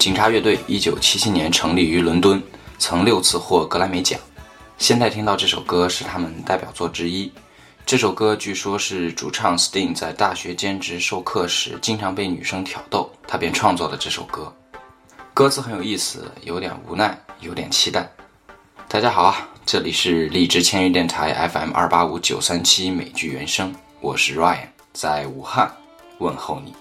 警察乐队一九七七年成立于伦敦，曾六次获格莱美奖。现在听到这首歌是他们代表作之一。这首歌据说是主唱 Sting 在大学兼职授课时，经常被女生挑逗，他便创作了这首歌。歌词很有意思，有点无奈，有点期待。大家好啊，这里是荔枝千约电台 FM 二八五九三七美剧原声，我是 Ryan，在武汉问候你。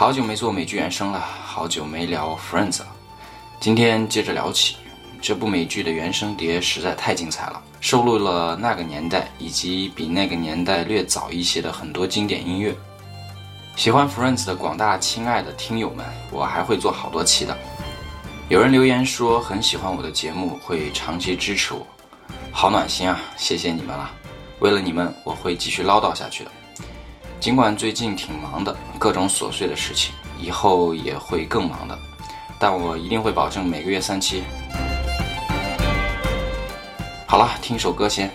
好久没做美剧原声了，好久没聊 Friends 了。今天接着聊起这部美剧的原声碟，实在太精彩了，收录了那个年代以及比那个年代略早一些的很多经典音乐。喜欢 Friends 的广大亲爱的听友们，我还会做好多期的。有人留言说很喜欢我的节目，会长期支持我，好暖心啊！谢谢你们了。为了你们，我会继续唠叨下去的。尽管最近挺忙的，各种琐碎的事情，以后也会更忙的，但我一定会保证每个月三期。好了，听首歌先。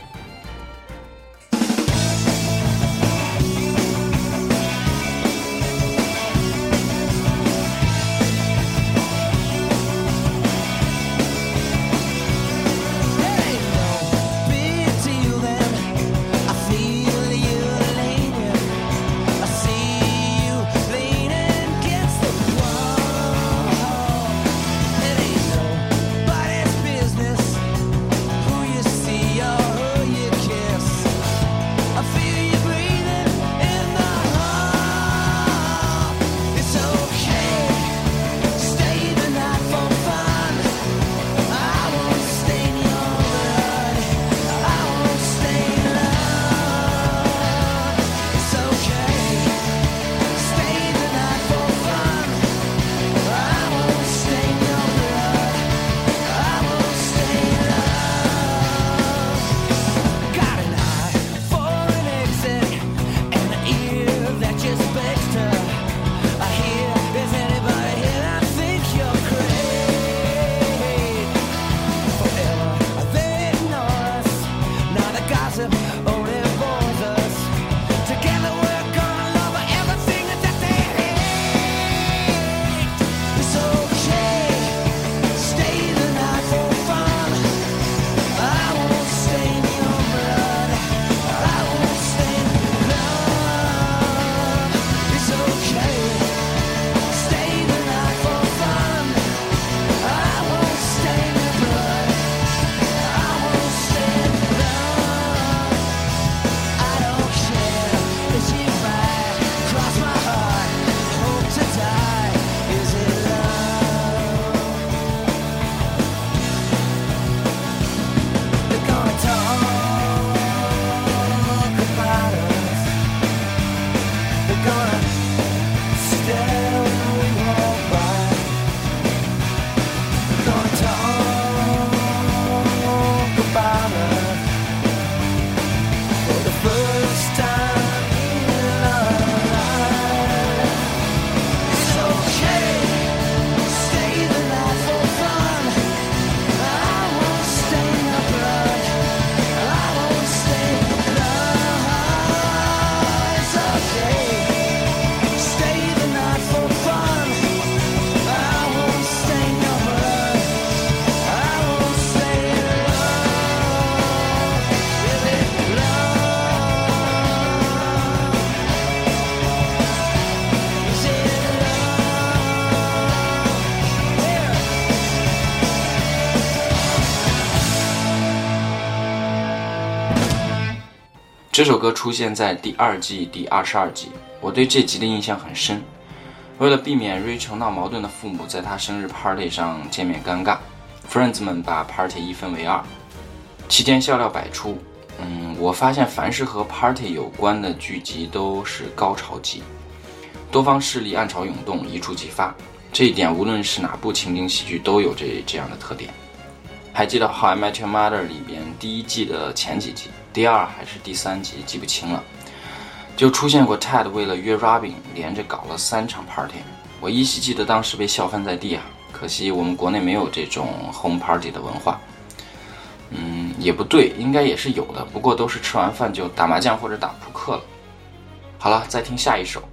这首歌出现在第二季第二十二集，我对这集的印象很深。为了避免 Rachel 闹矛盾的父母在她生日 party 上见面尴尬，Friends 们把 party 一分为二，期间笑料百出。嗯，我发现凡是和 party 有关的剧集都是高潮集，多方势力暗潮涌动，一触即发。这一点无论是哪部情景喜剧都有这这样的特点。还记得《How I Met Your Mother》里边第一季的前几集，第二还是第三集记不清了，就出现过 Ted 为了约 Robin 连着搞了三场 party，我依稀记得当时被笑翻在地啊！可惜我们国内没有这种 home party 的文化。嗯，也不对，应该也是有的，不过都是吃完饭就打麻将或者打扑克了。好了，再听下一首。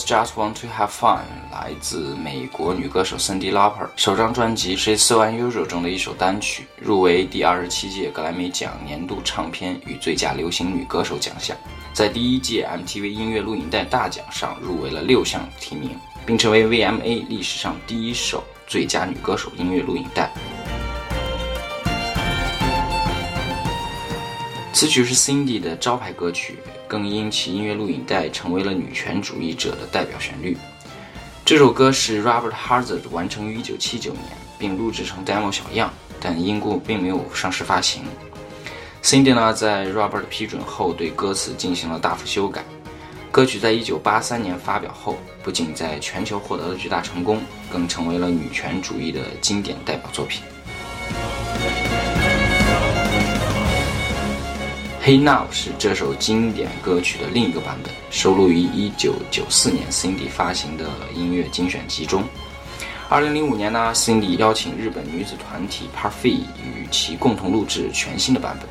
Just Want to Have Fun 来自美国女歌手 Cindy Lauper 首张专辑《She's So Unusual》中的一首单曲，入围第二十七届格莱美奖年度唱片与最佳流行女歌手奖项。在第一届 MTV 音乐录影带大奖上入围了六项提名，并成为 VMA 历史上第一首最佳女歌手音乐录影带。此曲是 Cindy 的招牌歌曲，更因其音乐录影带成为了女权主义者的代表旋律。这首歌是 Robert Hazard 完成于1979年，并录制成 demo 小样，但因故并没有上市发行。Cindy 呢，在 Robert 批准后，对歌词进行了大幅修改。歌曲在1983年发表后，不仅在全球获得了巨大成功，更成为了女权主义的经典代表作品。《Hey Now》是这首经典歌曲的另一个版本，收录于1994年 Cindy 发行的音乐精选集中。2005年呢，Cindy 邀请日本女子团体 Parfait 与其共同录制全新的版本。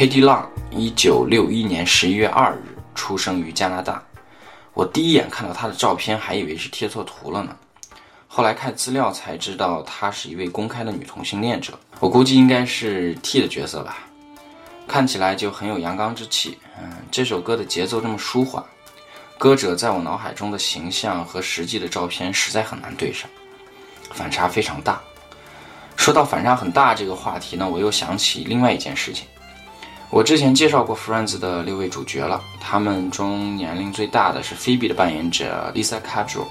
Katy Lang，一九六一年十一月二日出生于加拿大。我第一眼看到她的照片，还以为是贴错图了呢。后来看资料才知道，她是一位公开的女同性恋者。我估计应该是 T 的角色吧，看起来就很有阳刚之气。嗯，这首歌的节奏这么舒缓，歌者在我脑海中的形象和实际的照片实在很难对上，反差非常大。说到反差很大这个话题呢，我又想起另外一件事情。我之前介绍过《Friends》的六位主角了，他们中年龄最大的是菲比的扮演者 Lisa Kudrow，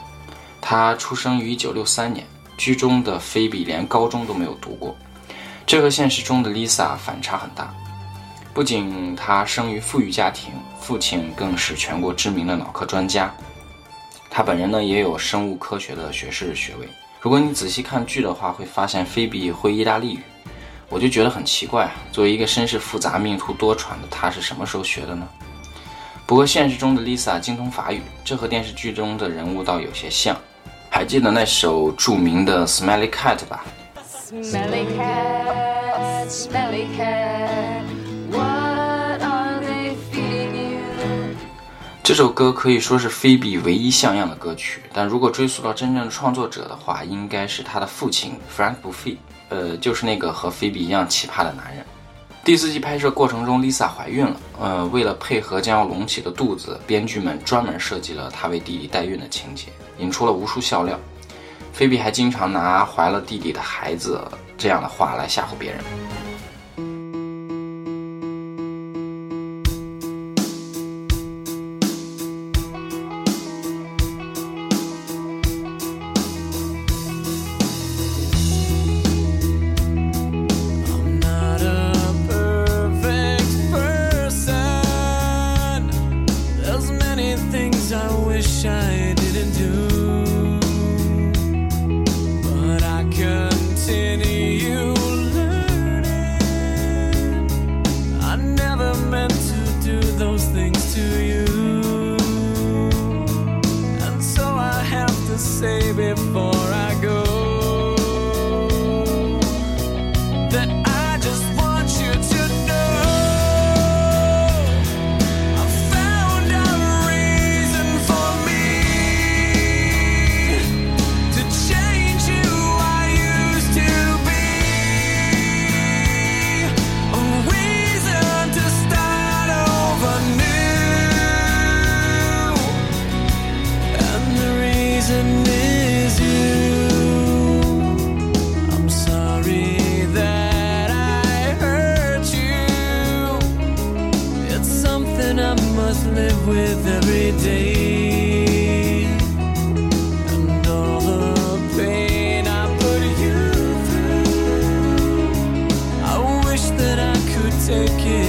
她出生于1963年，剧中的菲比连高中都没有读过，这和现实中的 Lisa 反差很大。不仅她生于富裕家庭，父亲更是全国知名的脑科专家，她本人呢也有生物科学的学士学位。如果你仔细看剧的话，会发现菲比会意大利语。我就觉得很奇怪啊，作为一个身世复杂、命途多舛的她，是什么时候学的呢？不过现实中的 Lisa 精通法语，这和电视剧中的人物倒有些像。还记得那首著名的《Smelly Cat》吧？Smelly cat, smelly cat, what are they feeding you? 这首歌可以说是菲比唯一像样的歌曲，但如果追溯到真正的创作者的话，应该是他的父亲 Frank Buffy，呃，就是那个和菲比一样奇葩的男人。第四季拍摄过程中，Lisa 怀孕了，呃，为了配合将要隆起的肚子，编剧们专门设计了她为弟弟代孕的情节，引出了无数笑料。菲比还经常拿怀了弟弟的孩子这样的话来吓唬别人。que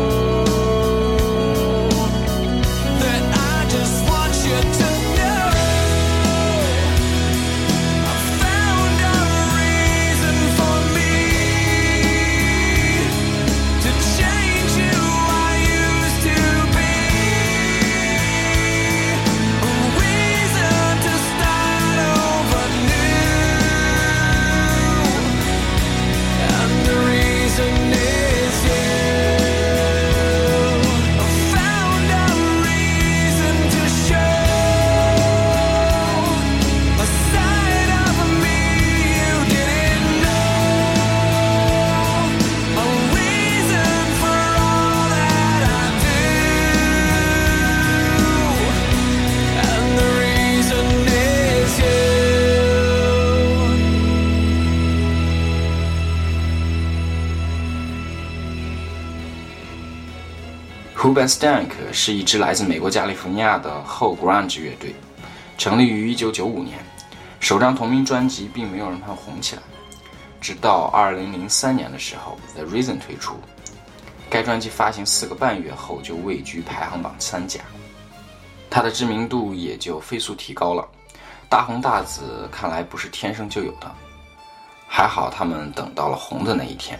Huben Stank 是一支来自美国加利福尼亚的后 grunge 乐队，成立于1995年。首张同名专辑并没有让他红起来，直到2003年的时候，The Reason 推出。该专辑发行四个半月后就位居排行榜三甲，他的知名度也就飞速提高了。大红大紫看来不是天生就有的，还好他们等到了红的那一天。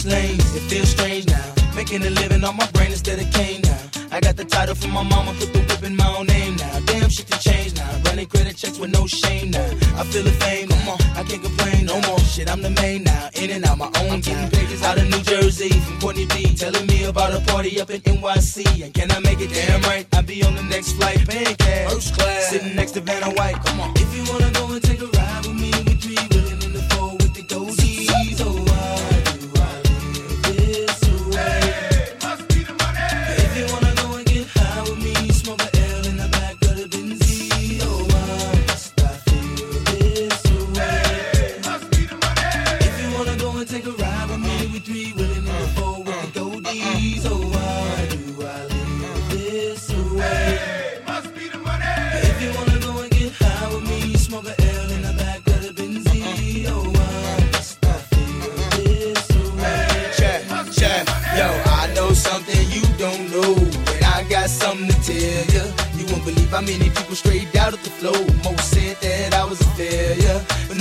Switch lanes, it feels strange now. Making a living on my brain instead of cane now. I got the title from my mama, put the whip in my own name now. Damn shit to change now. Running credit checks with no shame now. I feel the fame, come on, I can't complain no more. Shit, I'm the main now. In and out my own time. Pages out of New Jersey from Courtney B. Telling me about a party up in NYC. And can I make it damn right? I'll be on the next flight, paying cash. First class. Sitting next to Vanna White, come on. If you wanna go and take a ride with me,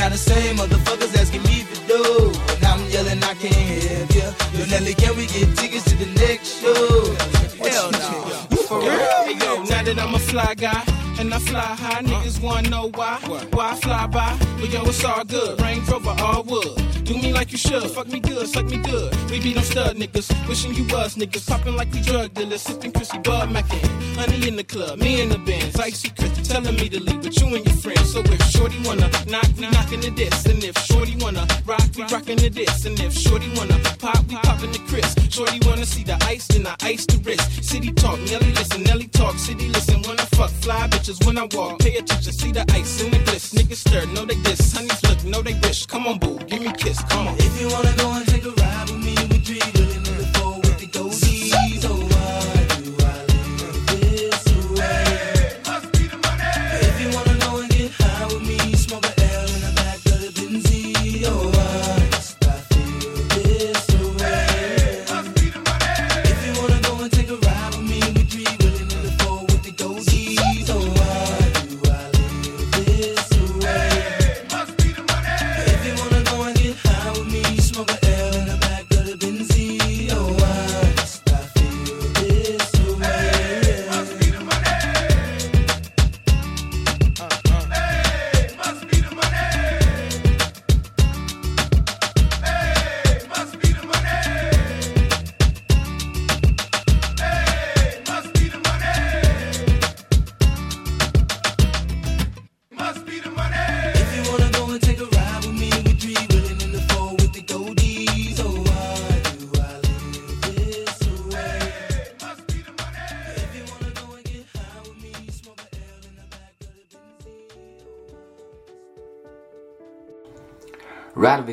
now the same motherfuckers asking me for dough. And I'm yelling, I can't help ya. Yo, Nelly, can we get tickets to the next show? Hell no. You for real? Hey yo, now that I'm a fly guy and I fly high, niggas wanna know why. Why I fly by? But yo, it's all good. Range Rover, all wood. Do me like you should. Fuck me good, suck me good. We be them stud niggas. Wishing you was niggas. Popping like we drug dealers. Sipping Chrissy Bud Mackin. Honey in the club, me in the Benz. Icy Chris telling me to leave, but you and your friends. So if Shorty wanna knock, we knockin' the this. And if Shorty wanna rock, we rockin' the this. And if Shorty wanna pop, we poppin' the Chris. Shorty wanna see the ice, then I ice the wrist. City talk, Nelly listen, Nelly talk, city listen. When I fuck, fly bitches when I walk. Pay attention, see the ice in the bliss. Niggas stir, know they diss. Honeys look, know they wish. Come on, boo, give me kiss, come on. If you wanna go and take a ride with me, we three in the four with the goldies.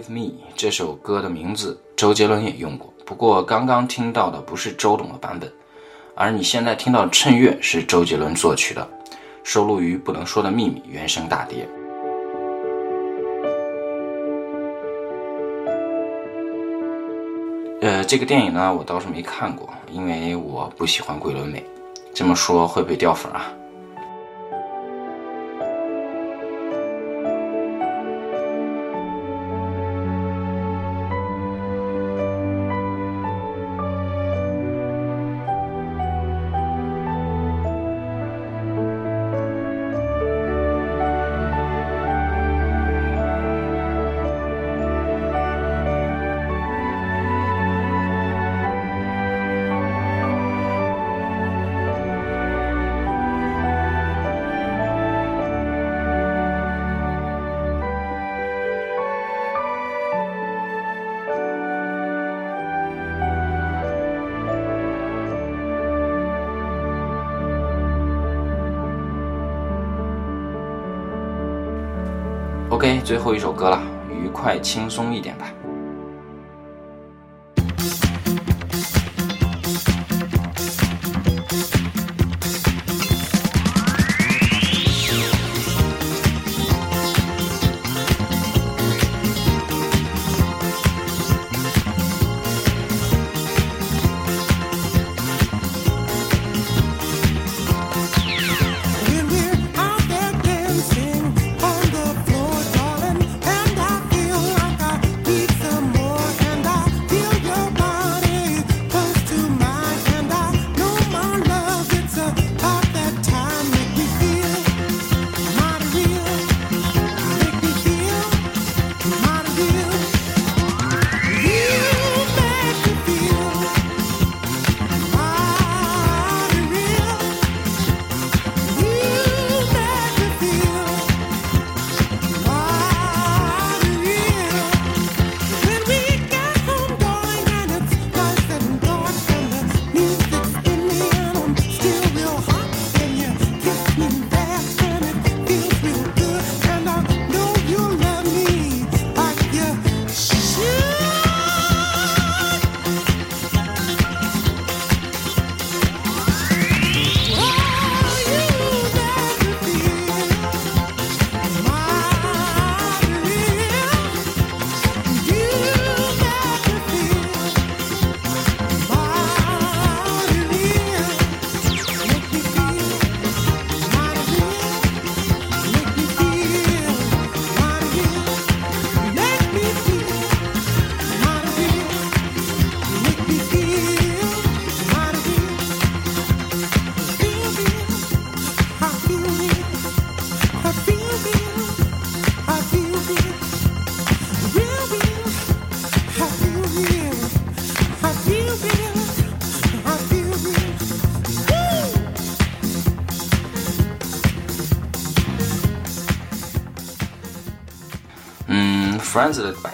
Me》这首歌的名字，周杰伦也用过。不过刚刚听到的不是周董的版本，而你现在听到的《趁月》是周杰伦作曲的，收录于《不能说的秘密》原声大碟。呃，这个电影呢，我倒是没看过，因为我不喜欢桂纶镁。这么说会不会掉粉啊？最后一首歌了，愉快轻松一点吧。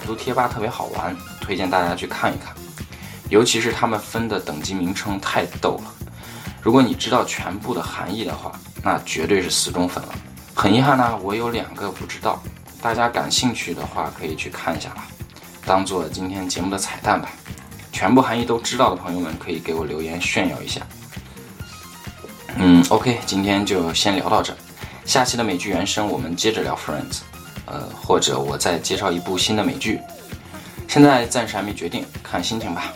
百度贴吧特别好玩，推荐大家去看一看。尤其是他们分的等级名称太逗了，如果你知道全部的含义的话，那绝对是死忠粉了。很遗憾呢，我有两个不知道，大家感兴趣的话可以去看一下吧，当做今天节目的彩蛋吧。全部含义都知道的朋友们可以给我留言炫耀一下。嗯，OK，今天就先聊到这。下期的美剧原声我们接着聊 Friends，呃，或者我再介绍一部新的美剧。现在暂时还没决定，看心情吧。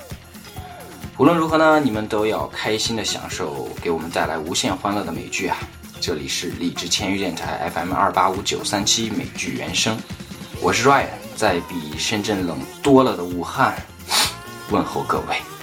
无论如何呢，你们都要开心的享受给我们带来无限欢乐的美剧啊！这里是荔枝签约电台 FM 二八五九三七美剧原声，我是 Ryan，在比深圳冷多了的武汉 问候各位。